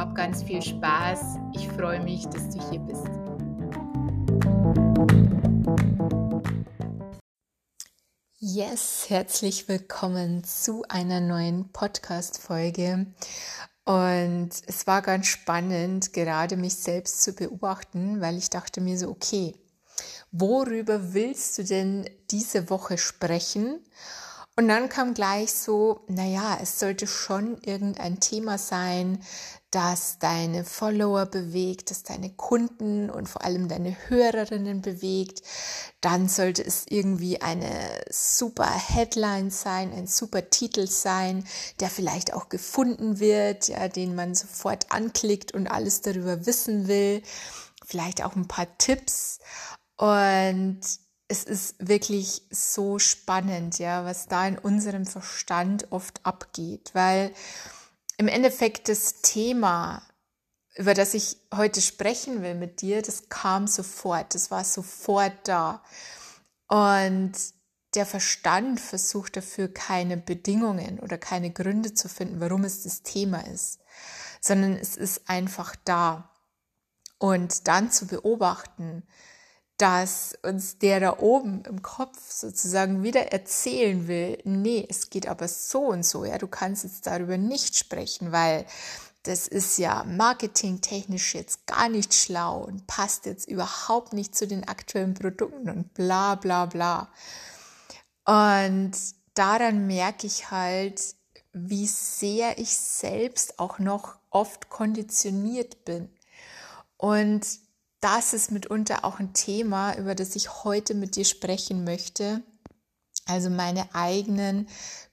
Hab ganz viel Spaß. Ich freue mich, dass du hier bist. Yes, herzlich willkommen zu einer neuen Podcast-Folge. Und es war ganz spannend, gerade mich selbst zu beobachten, weil ich dachte mir so, okay, worüber willst du denn diese Woche sprechen? Und dann kam gleich so, naja, es sollte schon irgendein Thema sein, das deine Follower bewegt, das deine Kunden und vor allem deine Hörerinnen bewegt. Dann sollte es irgendwie eine super Headline sein, ein super Titel sein, der vielleicht auch gefunden wird, ja, den man sofort anklickt und alles darüber wissen will. Vielleicht auch ein paar Tipps. Und es ist wirklich so spannend, ja, was da in unserem Verstand oft abgeht, weil im Endeffekt das Thema, über das ich heute sprechen will mit dir, das kam sofort, das war sofort da. Und der Verstand versucht dafür keine Bedingungen oder keine Gründe zu finden, warum es das Thema ist, sondern es ist einfach da. Und dann zu beobachten, dass uns der da oben im Kopf sozusagen wieder erzählen will, nee, es geht aber so und so, ja, du kannst jetzt darüber nicht sprechen, weil das ist ja marketingtechnisch jetzt gar nicht schlau und passt jetzt überhaupt nicht zu den aktuellen Produkten und bla bla bla. Und daran merke ich halt, wie sehr ich selbst auch noch oft konditioniert bin. Und das ist mitunter auch ein Thema, über das ich heute mit dir sprechen möchte. Also meine eigenen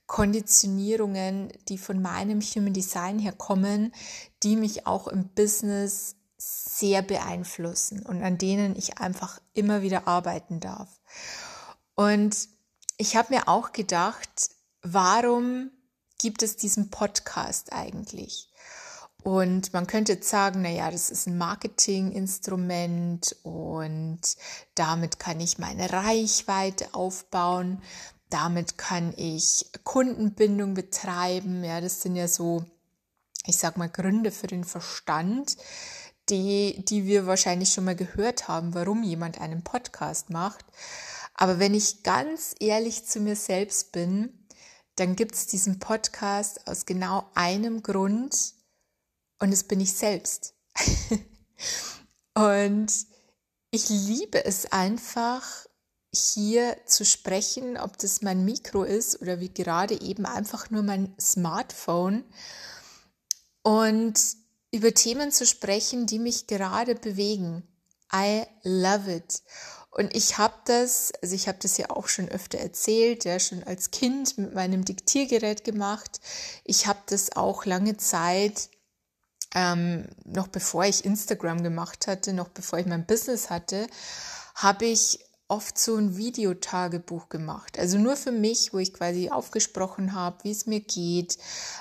Konditionierungen, die von meinem Human Design her kommen, die mich auch im Business sehr beeinflussen und an denen ich einfach immer wieder arbeiten darf. Und ich habe mir auch gedacht, warum gibt es diesen Podcast eigentlich? Und man könnte jetzt sagen, na ja, das ist ein Marketinginstrument und damit kann ich meine Reichweite aufbauen. Damit kann ich Kundenbindung betreiben. Ja, das sind ja so, ich sag mal, Gründe für den Verstand, die, die wir wahrscheinlich schon mal gehört haben, warum jemand einen Podcast macht. Aber wenn ich ganz ehrlich zu mir selbst bin, dann gibt es diesen Podcast aus genau einem Grund, und es bin ich selbst. und ich liebe es einfach, hier zu sprechen, ob das mein Mikro ist oder wie gerade eben einfach nur mein Smartphone und über Themen zu sprechen, die mich gerade bewegen. I love it. Und ich habe das, also ich habe das ja auch schon öfter erzählt, ja, schon als Kind mit meinem Diktiergerät gemacht. Ich habe das auch lange Zeit ähm, noch bevor ich Instagram gemacht hatte, noch bevor ich mein Business hatte, habe ich oft so ein Videotagebuch gemacht. Also nur für mich, wo ich quasi aufgesprochen habe, wie es mir geht,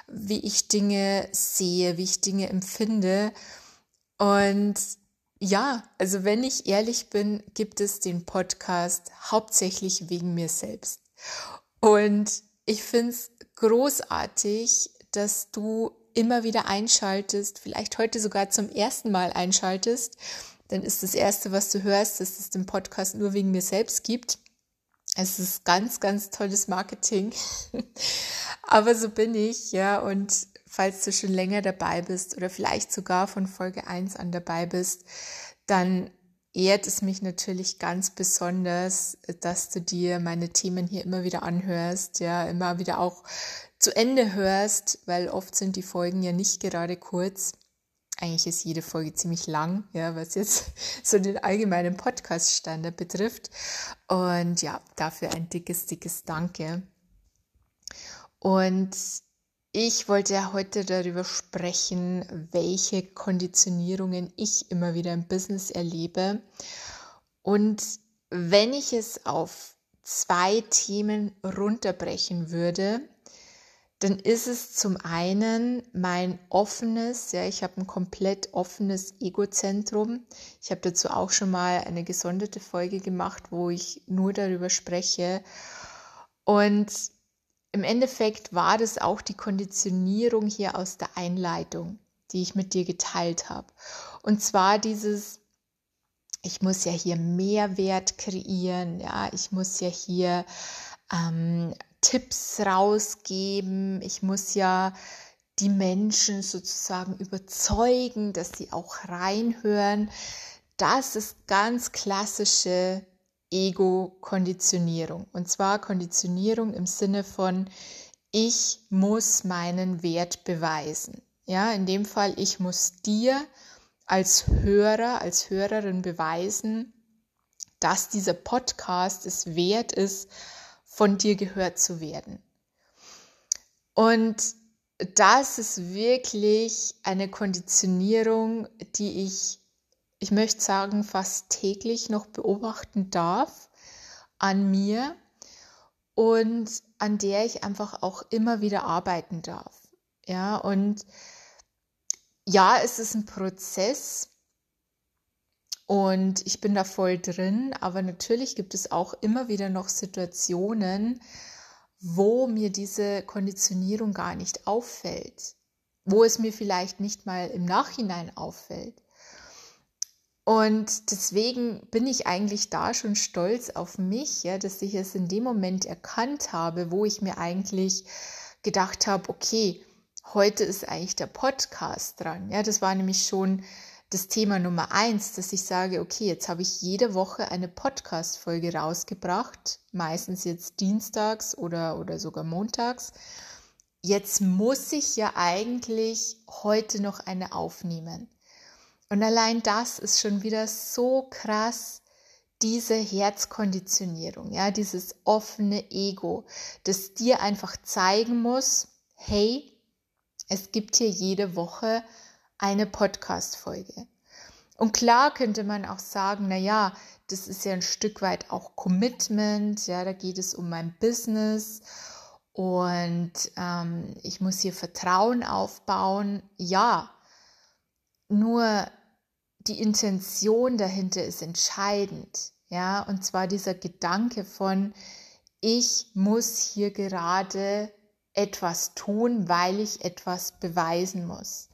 wie ich Dinge sehe, wie ich Dinge empfinde. Und ja, also wenn ich ehrlich bin, gibt es den Podcast hauptsächlich wegen mir selbst. Und ich finde es großartig, dass du immer wieder einschaltest, vielleicht heute sogar zum ersten Mal einschaltest, dann ist das Erste, was du hörst, dass es den Podcast nur wegen mir selbst gibt. Es ist ganz, ganz tolles Marketing. Aber so bin ich, ja, und falls du schon länger dabei bist oder vielleicht sogar von Folge 1 an dabei bist, dann ehrt es mich natürlich ganz besonders, dass du dir meine Themen hier immer wieder anhörst, ja, immer wieder auch zu Ende hörst, weil oft sind die Folgen ja nicht gerade kurz. Eigentlich ist jede Folge ziemlich lang, ja, was jetzt so den allgemeinen Podcast-Standard betrifft. Und ja, dafür ein dickes, dickes Danke. Und ich wollte ja heute darüber sprechen, welche Konditionierungen ich immer wieder im Business erlebe. Und wenn ich es auf zwei Themen runterbrechen würde, dann ist es zum einen mein offenes, ja, ich habe ein komplett offenes Egozentrum. Ich habe dazu auch schon mal eine gesonderte Folge gemacht, wo ich nur darüber spreche. Und im Endeffekt war das auch die Konditionierung hier aus der Einleitung, die ich mit dir geteilt habe. Und zwar dieses, ich muss ja hier Mehrwert kreieren, ja, ich muss ja hier ähm, Tipps rausgeben, ich muss ja die Menschen sozusagen überzeugen, dass sie auch reinhören. Das ist ganz klassische Ego-Konditionierung. Und zwar Konditionierung im Sinne von, ich muss meinen Wert beweisen. Ja, in dem Fall, ich muss dir als Hörer, als Hörerin beweisen, dass dieser Podcast es wert ist, von dir gehört zu werden. Und das ist wirklich eine Konditionierung, die ich ich möchte sagen, fast täglich noch beobachten darf an mir und an der ich einfach auch immer wieder arbeiten darf. Ja, und ja, es ist ein Prozess und ich bin da voll drin, aber natürlich gibt es auch immer wieder noch Situationen, wo mir diese Konditionierung gar nicht auffällt, wo es mir vielleicht nicht mal im Nachhinein auffällt. Und deswegen bin ich eigentlich da schon stolz auf mich, ja, dass ich es in dem Moment erkannt habe, wo ich mir eigentlich gedacht habe, okay, heute ist eigentlich der Podcast dran. Ja, das war nämlich schon das Thema Nummer eins, dass ich sage, okay, jetzt habe ich jede Woche eine Podcast-Folge rausgebracht, meistens jetzt dienstags oder, oder sogar montags. Jetzt muss ich ja eigentlich heute noch eine aufnehmen. Und allein das ist schon wieder so krass, diese Herzkonditionierung, ja, dieses offene Ego, das dir einfach zeigen muss, hey, es gibt hier jede Woche eine Podcast-Folge. Und klar könnte man auch sagen, na ja, das ist ja ein Stück weit auch Commitment, ja, da geht es um mein Business und ähm, ich muss hier Vertrauen aufbauen. Ja, nur die Intention dahinter ist entscheidend. Ja, und zwar dieser Gedanke von, ich muss hier gerade etwas tun, weil ich etwas beweisen muss.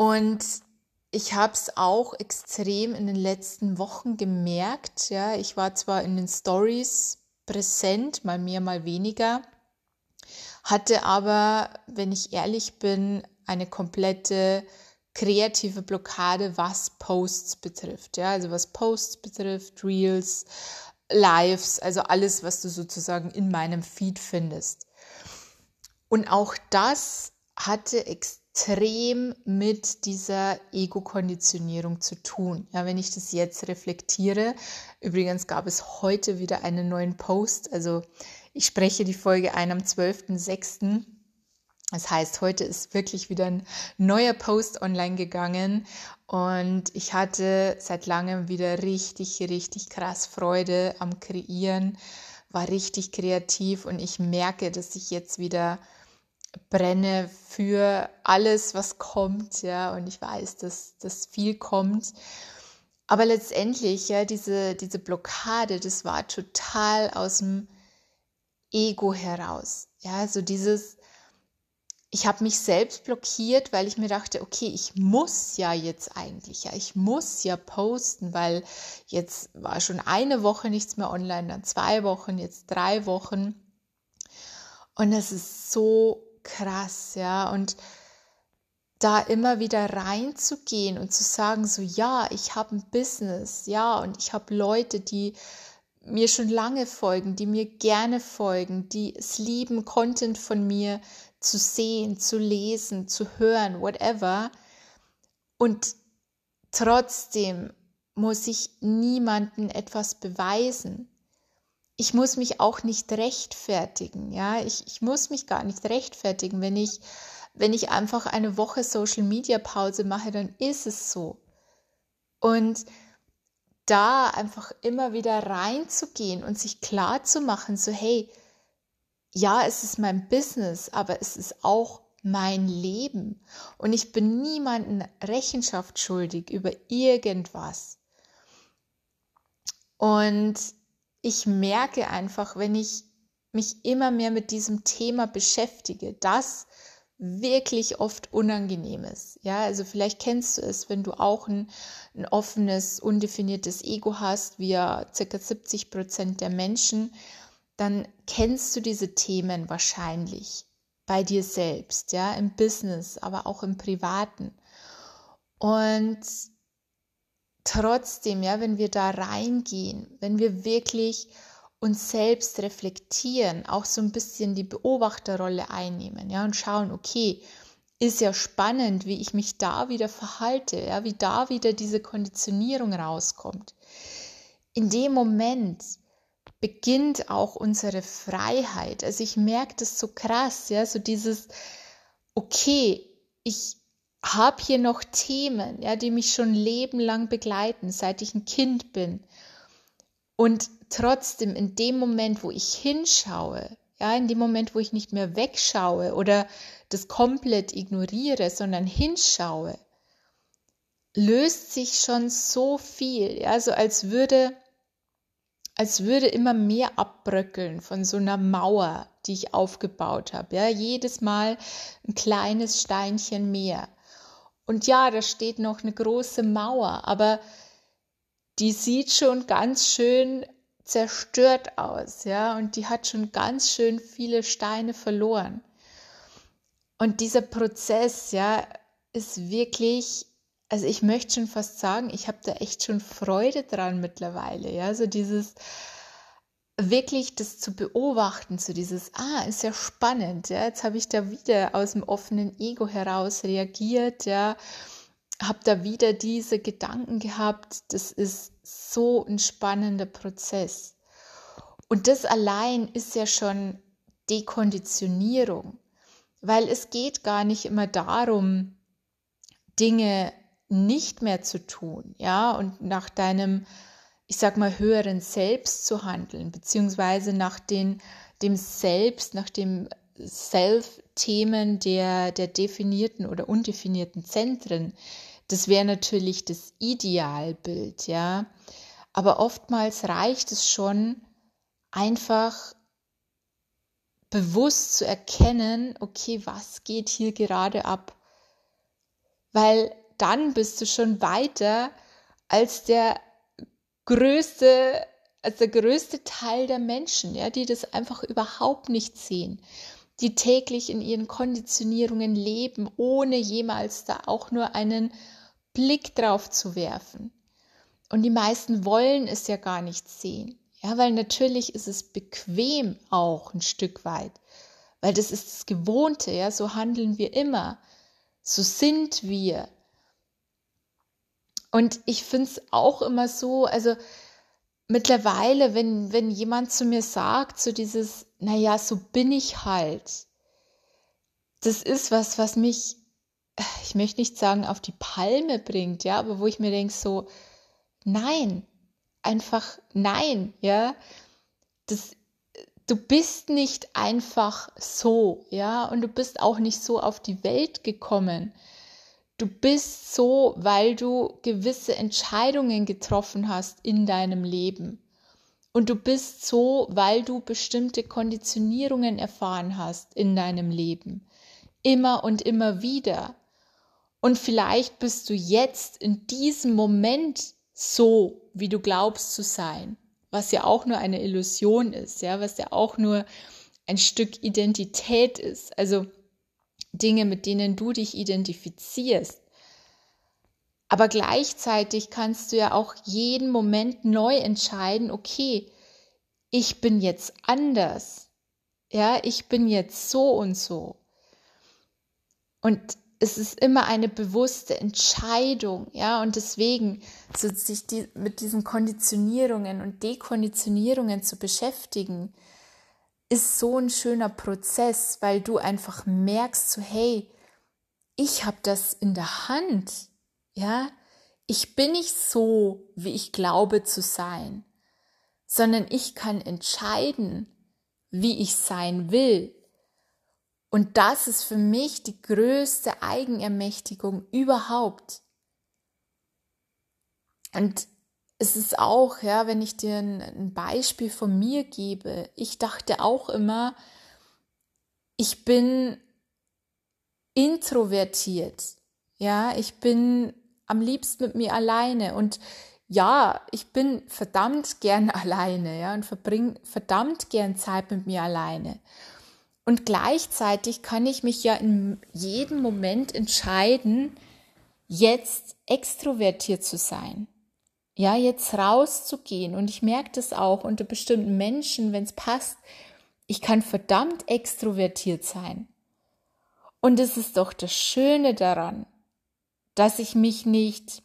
Und ich habe es auch extrem in den letzten Wochen gemerkt. Ja, ich war zwar in den Stories präsent, mal mehr, mal weniger, hatte aber, wenn ich ehrlich bin, eine komplette kreative Blockade, was Posts betrifft. Ja, also was Posts betrifft, Reels, Lives, also alles, was du sozusagen in meinem Feed findest. Und auch das hatte extrem mit dieser Ego-Konditionierung zu tun. Ja, wenn ich das jetzt reflektiere, übrigens gab es heute wieder einen neuen Post. Also ich spreche die Folge ein am 12.06. Das heißt, heute ist wirklich wieder ein neuer Post online gegangen und ich hatte seit langem wieder richtig, richtig krass Freude am Kreieren, war richtig kreativ und ich merke, dass ich jetzt wieder brenne für alles, was kommt, ja, und ich weiß, dass, dass viel kommt. Aber letztendlich, ja, diese, diese Blockade, das war total aus dem Ego heraus. Ja, so dieses, ich habe mich selbst blockiert, weil ich mir dachte, okay, ich muss ja jetzt eigentlich, ja, ich muss ja posten, weil jetzt war schon eine Woche nichts mehr online, dann zwei Wochen, jetzt drei Wochen. Und es ist so krass, ja, und da immer wieder reinzugehen und zu sagen, so ja, ich habe ein Business, ja, und ich habe Leute, die mir schon lange folgen, die mir gerne folgen, die es lieben, Content von mir zu sehen, zu lesen, zu hören, whatever. Und trotzdem muss ich niemanden etwas beweisen. Ich muss mich auch nicht rechtfertigen, ja. Ich, ich muss mich gar nicht rechtfertigen, wenn ich wenn ich einfach eine Woche Social Media Pause mache, dann ist es so. Und da einfach immer wieder reinzugehen und sich klar zu machen, so hey, ja, es ist mein Business, aber es ist auch mein Leben und ich bin niemanden Rechenschaft schuldig über irgendwas. Und ich merke einfach, wenn ich mich immer mehr mit diesem Thema beschäftige, dass wirklich oft Unangenehmes. Ja, also vielleicht kennst du es, wenn du auch ein, ein offenes, undefiniertes Ego hast, wie ja circa 70 Prozent der Menschen, dann kennst du diese Themen wahrscheinlich bei dir selbst, ja, im Business, aber auch im Privaten. Und trotzdem, ja, wenn wir da reingehen, wenn wir wirklich uns selbst reflektieren, auch so ein bisschen die Beobachterrolle einnehmen, ja, und schauen, okay, ist ja spannend, wie ich mich da wieder verhalte, ja, wie da wieder diese Konditionierung rauskommt. In dem Moment beginnt auch unsere Freiheit. Also ich merke das so krass, ja, so dieses, okay, ich habe hier noch Themen, ja, die mich schon lebenlang begleiten, seit ich ein Kind bin. Und trotzdem in dem Moment, wo ich hinschaue, ja, in dem Moment, wo ich nicht mehr wegschaue oder das komplett ignoriere, sondern hinschaue, löst sich schon so viel, ja, so als würde, als würde immer mehr abbröckeln von so einer Mauer, die ich aufgebaut habe, ja, jedes Mal ein kleines Steinchen mehr. Und ja, da steht noch eine große Mauer, aber die sieht schon ganz schön zerstört aus, ja, und die hat schon ganz schön viele Steine verloren. Und dieser Prozess, ja, ist wirklich, also ich möchte schon fast sagen, ich habe da echt schon Freude dran mittlerweile, ja, so dieses wirklich das zu beobachten, so dieses, ah, ist ja spannend, ja, jetzt habe ich da wieder aus dem offenen Ego heraus reagiert, ja, habe da wieder diese Gedanken gehabt. Das ist so ein spannender Prozess. Und das allein ist ja schon Dekonditionierung, weil es geht gar nicht immer darum, Dinge nicht mehr zu tun, ja, und nach deinem, ich sag mal, höheren Selbst zu handeln, beziehungsweise nach den, dem Selbst, nach dem Self-Themen der, der definierten oder undefinierten Zentren, das wäre natürlich das Idealbild, ja. Aber oftmals reicht es schon, einfach bewusst zu erkennen, okay, was geht hier gerade ab? Weil dann bist du schon weiter als der größte, als der größte Teil der Menschen, ja, die das einfach überhaupt nicht sehen die täglich in ihren Konditionierungen leben, ohne jemals da auch nur einen Blick drauf zu werfen. Und die meisten wollen es ja gar nicht sehen. Ja, weil natürlich ist es bequem auch ein Stück weit. Weil das ist das Gewohnte, ja, so handeln wir immer. So sind wir. Und ich finde es auch immer so, also mittlerweile, wenn, wenn jemand zu mir sagt, so dieses, naja, so bin ich halt, das ist was, was mich ich möchte nicht sagen, auf die Palme bringt, ja, aber wo ich mir denke, so, nein, einfach nein, ja, das, du bist nicht einfach so, ja, und du bist auch nicht so auf die Welt gekommen. Du bist so, weil du gewisse Entscheidungen getroffen hast in deinem Leben. Und du bist so, weil du bestimmte Konditionierungen erfahren hast in deinem Leben. Immer und immer wieder. Und vielleicht bist du jetzt in diesem Moment so, wie du glaubst zu sein, was ja auch nur eine Illusion ist, ja, was ja auch nur ein Stück Identität ist. Also Dinge, mit denen du dich identifizierst. Aber gleichzeitig kannst du ja auch jeden Moment neu entscheiden, okay, ich bin jetzt anders. Ja, ich bin jetzt so und so. Und es ist immer eine bewusste Entscheidung, ja, und deswegen so sich die, mit diesen Konditionierungen und Dekonditionierungen zu beschäftigen, ist so ein schöner Prozess, weil du einfach merkst, so hey, ich habe das in der Hand, ja, ich bin nicht so, wie ich glaube zu sein, sondern ich kann entscheiden, wie ich sein will, und das ist für mich die größte Eigenermächtigung überhaupt. Und es ist auch, ja, wenn ich dir ein, ein Beispiel von mir gebe, ich dachte auch immer, ich bin introvertiert. Ja, ich bin am liebsten mit mir alleine und ja, ich bin verdammt gern alleine, ja, und verbringe verdammt gern Zeit mit mir alleine. Und gleichzeitig kann ich mich ja in jedem Moment entscheiden, jetzt extrovertiert zu sein. Ja, jetzt rauszugehen. Und ich merke das auch unter bestimmten Menschen, wenn es passt. Ich kann verdammt extrovertiert sein. Und es ist doch das Schöne daran, dass ich mich nicht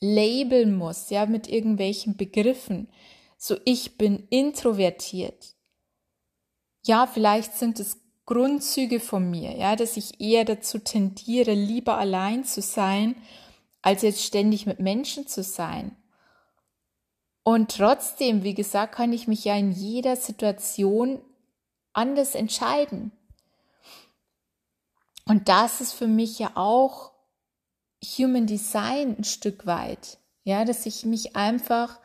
labeln muss, ja, mit irgendwelchen Begriffen. So, ich bin introvertiert ja, vielleicht sind es Grundzüge von mir, ja, dass ich eher dazu tendiere, lieber allein zu sein, als jetzt ständig mit Menschen zu sein. Und trotzdem, wie gesagt, kann ich mich ja in jeder Situation anders entscheiden. Und das ist für mich ja auch Human Design ein Stück weit. Ja, dass ich mich einfach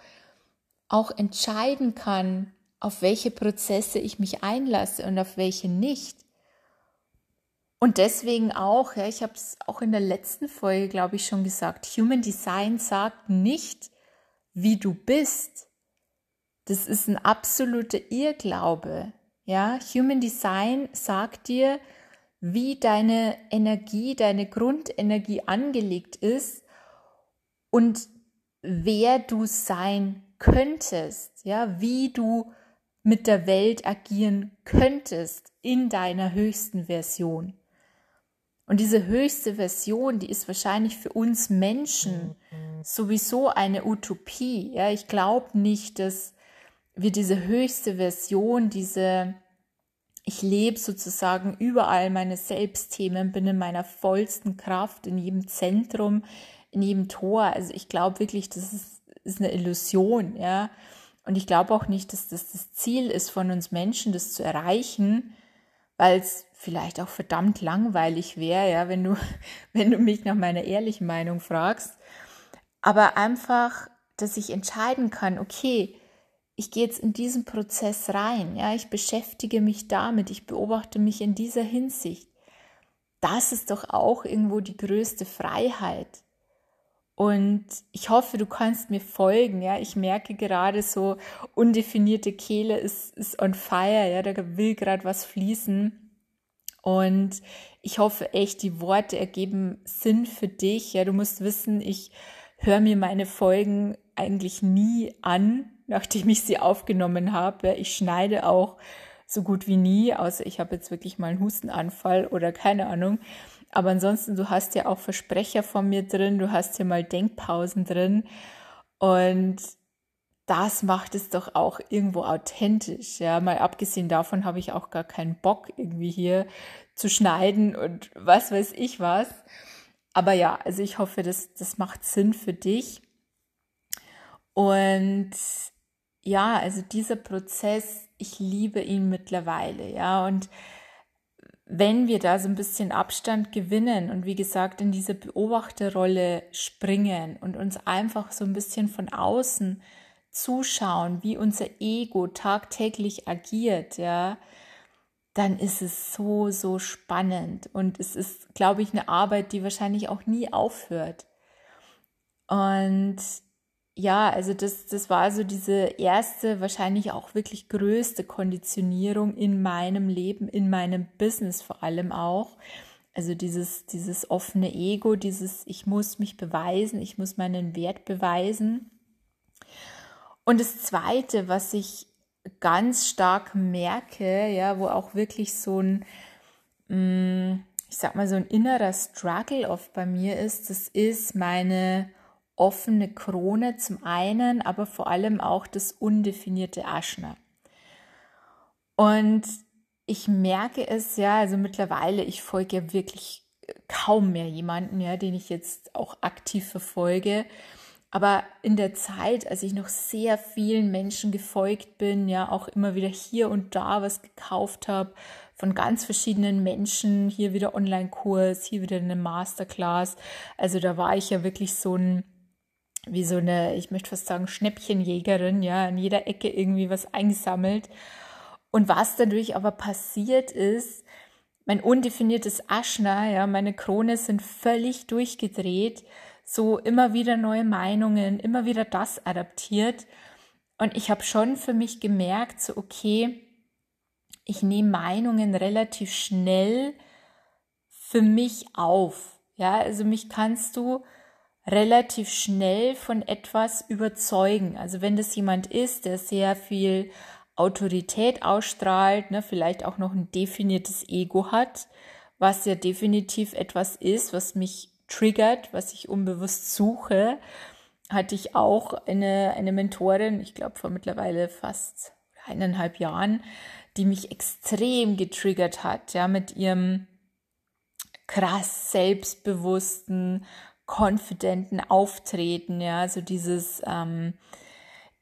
auch entscheiden kann, auf welche Prozesse ich mich einlasse und auf welche nicht. Und deswegen auch, ja, ich habe es auch in der letzten Folge, glaube ich, schon gesagt, Human Design sagt nicht, wie du bist. Das ist ein absoluter Irrglaube. Ja, Human Design sagt dir, wie deine Energie, deine Grundenergie angelegt ist und wer du sein könntest, ja, wie du mit der Welt agieren könntest in deiner höchsten Version. Und diese höchste Version, die ist wahrscheinlich für uns Menschen sowieso eine Utopie. Ja, ich glaube nicht, dass wir diese höchste Version, diese ich lebe sozusagen überall meine Selbstthemen, bin in meiner vollsten Kraft, in jedem Zentrum, in jedem Tor. Also ich glaube wirklich, das ist, ist eine Illusion, ja. Und ich glaube auch nicht, dass das das Ziel ist von uns Menschen, das zu erreichen, weil es vielleicht auch verdammt langweilig wäre, ja, wenn du, wenn du mich nach meiner ehrlichen Meinung fragst. Aber einfach, dass ich entscheiden kann, okay, ich gehe jetzt in diesen Prozess rein, ja, ich beschäftige mich damit, ich beobachte mich in dieser Hinsicht. Das ist doch auch irgendwo die größte Freiheit. Und ich hoffe, du kannst mir folgen. Ja, ich merke gerade so undefinierte Kehle ist, ist on fire. Ja, da will gerade was fließen. Und ich hoffe echt, die Worte ergeben Sinn für dich. Ja, du musst wissen, ich höre mir meine Folgen eigentlich nie an, nachdem ich sie aufgenommen habe. Ja, ich schneide auch so gut wie nie, außer ich habe jetzt wirklich mal einen Hustenanfall oder keine Ahnung. Aber ansonsten, du hast ja auch Versprecher von mir drin, du hast ja mal Denkpausen drin. Und das macht es doch auch irgendwo authentisch. Ja, mal abgesehen davon habe ich auch gar keinen Bock, irgendwie hier zu schneiden und was weiß ich was. Aber ja, also ich hoffe, das, das macht Sinn für dich. Und ja, also dieser Prozess, ich liebe ihn mittlerweile, ja, und wenn wir da so ein bisschen Abstand gewinnen und wie gesagt in diese Beobachterrolle springen und uns einfach so ein bisschen von außen zuschauen, wie unser Ego tagtäglich agiert, ja, dann ist es so, so spannend und es ist, glaube ich, eine Arbeit, die wahrscheinlich auch nie aufhört. Und ja, also das, das war so diese erste, wahrscheinlich auch wirklich größte Konditionierung in meinem Leben, in meinem Business vor allem auch. Also dieses, dieses offene Ego, dieses Ich muss mich beweisen, ich muss meinen Wert beweisen. Und das Zweite, was ich ganz stark merke, ja, wo auch wirklich so ein, mm, ich sag mal, so ein innerer Struggle oft bei mir ist, das ist meine offene Krone zum einen, aber vor allem auch das undefinierte Aschner. Und ich merke es ja, also mittlerweile, ich folge ja wirklich kaum mehr jemanden, ja, den ich jetzt auch aktiv verfolge. Aber in der Zeit, als ich noch sehr vielen Menschen gefolgt bin, ja, auch immer wieder hier und da was gekauft habe von ganz verschiedenen Menschen, hier wieder Online-Kurs, hier wieder eine Masterclass. Also da war ich ja wirklich so ein wie so eine, ich möchte fast sagen, Schnäppchenjägerin, ja, an jeder Ecke irgendwie was eingesammelt. Und was dadurch aber passiert ist, mein undefiniertes Aschner, ja, meine Krone sind völlig durchgedreht, so immer wieder neue Meinungen, immer wieder das adaptiert. Und ich habe schon für mich gemerkt, so okay, ich nehme Meinungen relativ schnell für mich auf. Ja, also mich kannst du relativ schnell von etwas überzeugen. Also wenn das jemand ist, der sehr viel Autorität ausstrahlt, ne, vielleicht auch noch ein definiertes Ego hat, was ja definitiv etwas ist, was mich triggert, was ich unbewusst suche, hatte ich auch eine, eine Mentorin, ich glaube vor mittlerweile fast eineinhalb Jahren, die mich extrem getriggert hat, ja, mit ihrem krass selbstbewussten, confidenten Auftreten, ja, so dieses, ähm,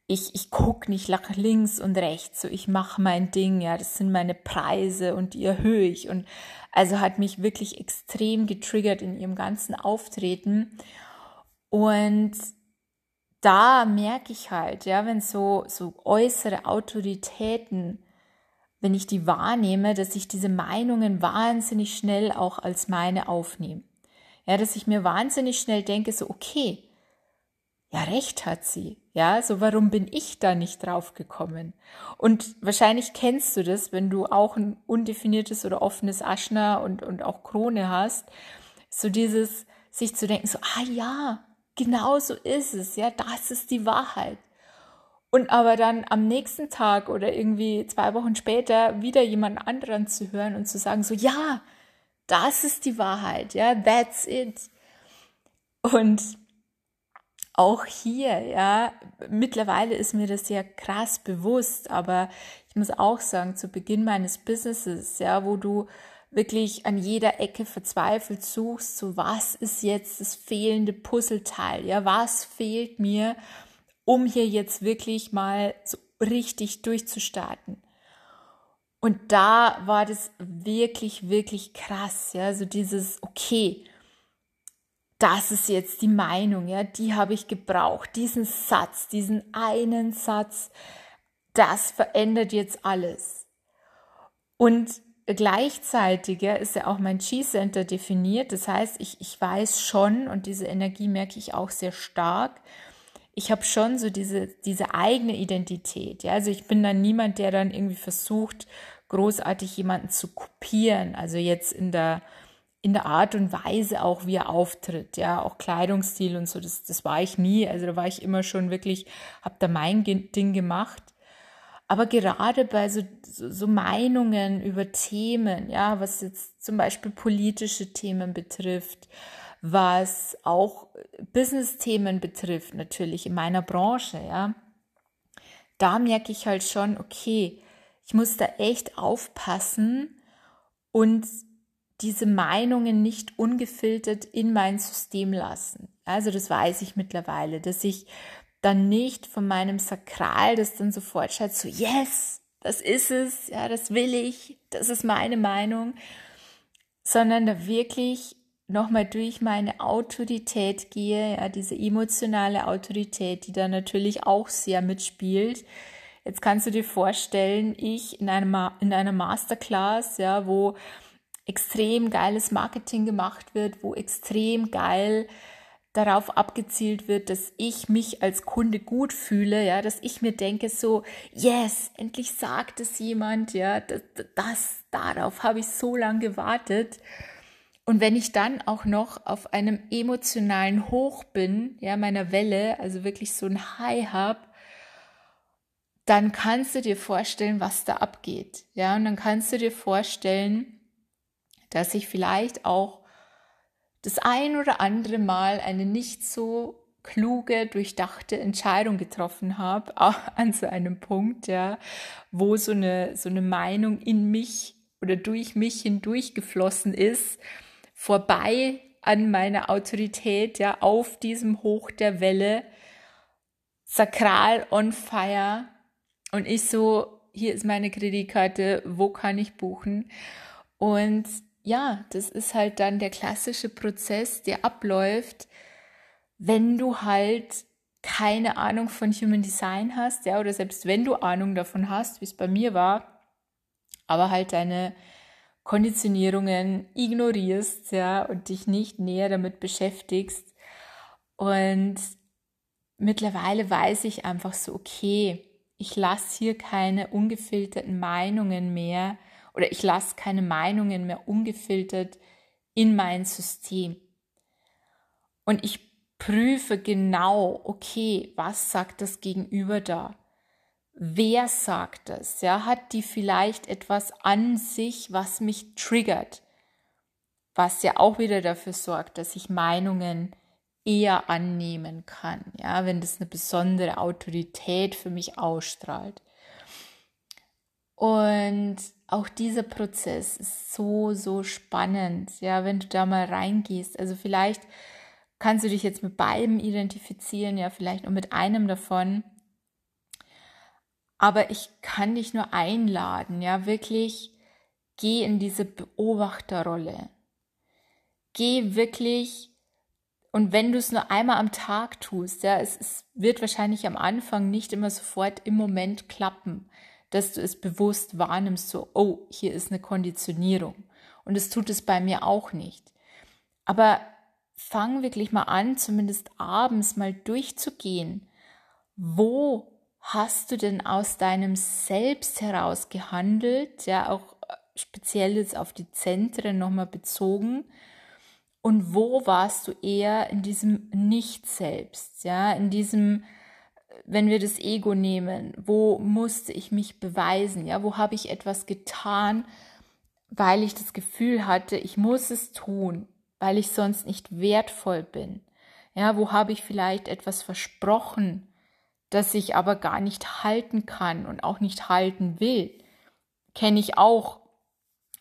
ich, ich gucke nicht nach links und rechts, so ich mache mein Ding, ja, das sind meine Preise und die erhöhe ich. Und also hat mich wirklich extrem getriggert in ihrem ganzen Auftreten. Und da merke ich halt, ja, wenn so, so äußere Autoritäten, wenn ich die wahrnehme, dass ich diese Meinungen wahnsinnig schnell auch als meine aufnehme. Ja, dass ich mir wahnsinnig schnell denke, so, okay, ja, recht hat sie. Ja, so warum bin ich da nicht drauf gekommen? Und wahrscheinlich kennst du das, wenn du auch ein undefiniertes oder offenes Aschner und, und auch Krone hast. So dieses, sich zu denken, so, ah ja, genau so ist es. Ja, das ist die Wahrheit. Und aber dann am nächsten Tag oder irgendwie zwei Wochen später wieder jemand anderen zu hören und zu sagen, so, ja, das ist die Wahrheit, ja, that's it. Und auch hier, ja, mittlerweile ist mir das ja krass bewusst, aber ich muss auch sagen, zu Beginn meines Businesses, ja, wo du wirklich an jeder Ecke verzweifelt suchst, so was ist jetzt das fehlende Puzzleteil, ja, was fehlt mir, um hier jetzt wirklich mal so richtig durchzustarten. Und da war das wirklich, wirklich krass, ja, so dieses, okay, das ist jetzt die Meinung, ja, die habe ich gebraucht, diesen Satz, diesen einen Satz, das verändert jetzt alles. Und gleichzeitig ja, ist ja auch mein Chi-Center definiert, das heißt, ich, ich weiß schon, und diese Energie merke ich auch sehr stark, ich habe schon so diese, diese eigene Identität. Ja? Also ich bin dann niemand, der dann irgendwie versucht, großartig jemanden zu kopieren. Also jetzt in der, in der Art und Weise auch, wie er auftritt. Ja, auch Kleidungsstil und so, das, das war ich nie. Also da war ich immer schon wirklich, habe da mein Ding gemacht. Aber gerade bei so, so, Meinungen über Themen, ja, was jetzt zum Beispiel politische Themen betrifft, was auch Business-Themen betrifft, natürlich in meiner Branche, ja. Da merke ich halt schon, okay, ich muss da echt aufpassen und diese Meinungen nicht ungefiltert in mein System lassen. Also das weiß ich mittlerweile, dass ich dann nicht von meinem Sakral, das dann sofort schaut, so yes, das ist es, ja, das will ich, das ist meine Meinung, sondern da wirklich nochmal durch meine Autorität gehe, ja, diese emotionale Autorität, die da natürlich auch sehr mitspielt. Jetzt kannst du dir vorstellen, ich in einer, in einer Masterclass, ja, wo extrem geiles Marketing gemacht wird, wo extrem geil darauf abgezielt wird, dass ich mich als Kunde gut fühle, ja, dass ich mir denke so, yes, endlich sagt es jemand, ja, das, das darauf habe ich so lange gewartet. Und wenn ich dann auch noch auf einem emotionalen Hoch bin, ja, meiner Welle, also wirklich so ein High habe, dann kannst du dir vorstellen, was da abgeht. Ja, und dann kannst du dir vorstellen, dass ich vielleicht auch das ein oder andere Mal eine nicht so kluge, durchdachte Entscheidung getroffen habe, auch an so einem Punkt, ja, wo so eine, so eine Meinung in mich oder durch mich hindurch geflossen ist, vorbei an meiner Autorität, ja, auf diesem Hoch der Welle, sakral on fire. Und ich so, hier ist meine Kreditkarte, wo kann ich buchen? Und ja, das ist halt dann der klassische Prozess, der abläuft, wenn du halt keine Ahnung von Human Design hast, ja, oder selbst wenn du Ahnung davon hast, wie es bei mir war, aber halt deine Konditionierungen ignorierst, ja, und dich nicht näher damit beschäftigst. Und mittlerweile weiß ich einfach so, okay, ich lasse hier keine ungefilterten Meinungen mehr oder ich lasse keine Meinungen mehr ungefiltert in mein System. Und ich prüfe genau, okay, was sagt das Gegenüber da? Wer sagt das? Ja, hat die vielleicht etwas an sich, was mich triggert? Was ja auch wieder dafür sorgt, dass ich Meinungen eher annehmen kann, ja, wenn das eine besondere Autorität für mich ausstrahlt. Und auch dieser Prozess ist so, so spannend, ja, wenn du da mal reingehst. Also vielleicht kannst du dich jetzt mit beiden identifizieren, ja, vielleicht nur mit einem davon. Aber ich kann dich nur einladen, ja, wirklich geh in diese Beobachterrolle. Geh wirklich, und wenn du es nur einmal am Tag tust, ja, es, es wird wahrscheinlich am Anfang nicht immer sofort im Moment klappen dass du es bewusst wahrnimmst, so, oh, hier ist eine Konditionierung. Und es tut es bei mir auch nicht. Aber fang wirklich mal an, zumindest abends mal durchzugehen. Wo hast du denn aus deinem Selbst heraus gehandelt? Ja, auch äh, speziell jetzt auf die Zentren nochmal bezogen. Und wo warst du eher in diesem Nicht-Selbst? Ja, in diesem, wenn wir das Ego nehmen, wo musste ich mich beweisen? Ja, wo habe ich etwas getan, weil ich das Gefühl hatte, ich muss es tun, weil ich sonst nicht wertvoll bin? Ja, wo habe ich vielleicht etwas versprochen, das ich aber gar nicht halten kann und auch nicht halten will? Kenne ich auch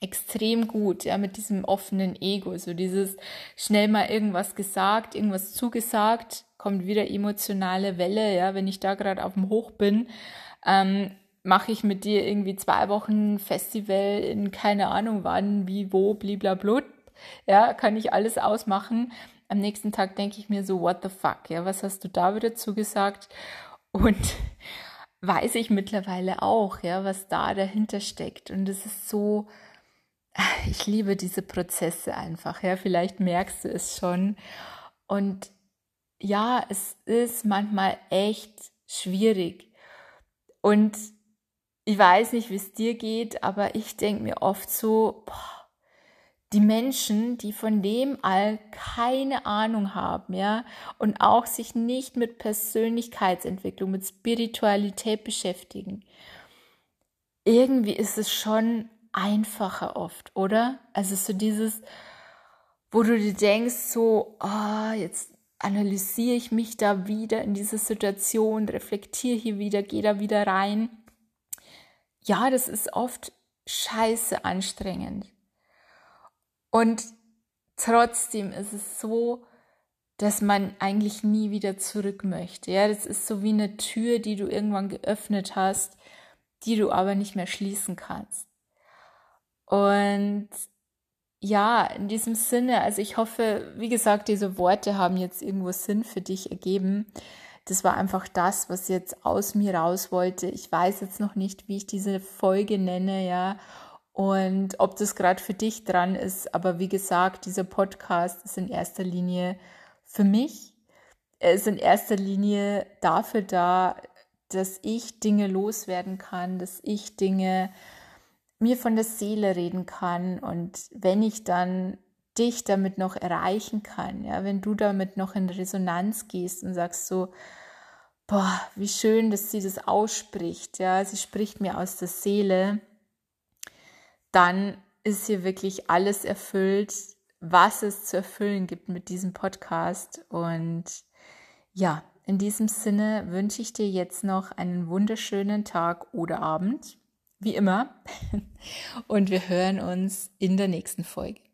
extrem gut, ja, mit diesem offenen Ego, so dieses schnell mal irgendwas gesagt, irgendwas zugesagt, kommt wieder emotionale Welle, ja, wenn ich da gerade auf dem Hoch bin, ähm, mache ich mit dir irgendwie zwei Wochen Festival in keine Ahnung wann, wie, wo, bliblablut, ja, kann ich alles ausmachen. Am nächsten Tag denke ich mir so, what the fuck, ja, was hast du da wieder zugesagt? Und weiß ich mittlerweile auch, ja, was da dahinter steckt. Und es ist so, ich liebe diese Prozesse einfach, ja, vielleicht merkst du es schon. Und ja, es ist manchmal echt schwierig. Und ich weiß nicht, wie es dir geht, aber ich denke mir oft so, boah, die Menschen, die von dem all keine Ahnung haben, ja, und auch sich nicht mit Persönlichkeitsentwicklung, mit Spiritualität beschäftigen. Irgendwie ist es schon einfacher oft, oder? Also so dieses, wo du dir denkst, so, oh, jetzt analysiere ich mich da wieder in diese Situation, reflektiere hier wieder, gehe da wieder rein. Ja, das ist oft scheiße anstrengend. Und trotzdem ist es so, dass man eigentlich nie wieder zurück möchte. Ja, das ist so wie eine Tür, die du irgendwann geöffnet hast, die du aber nicht mehr schließen kannst. Und ja, in diesem Sinne, also ich hoffe, wie gesagt, diese Worte haben jetzt irgendwo Sinn für dich ergeben. Das war einfach das, was jetzt aus mir raus wollte. Ich weiß jetzt noch nicht, wie ich diese Folge nenne, ja, und ob das gerade für dich dran ist. Aber wie gesagt, dieser Podcast ist in erster Linie für mich ist in erster Linie dafür da, dass ich Dinge loswerden kann, dass ich Dinge mir von der Seele reden kann und wenn ich dann dich damit noch erreichen kann, ja, wenn du damit noch in Resonanz gehst und sagst so, boah, wie schön, dass sie das ausspricht, ja, sie spricht mir aus der Seele, dann ist hier wirklich alles erfüllt, was es zu erfüllen gibt mit diesem Podcast. Und ja, in diesem Sinne wünsche ich dir jetzt noch einen wunderschönen Tag oder Abend, wie immer. Und wir hören uns in der nächsten Folge.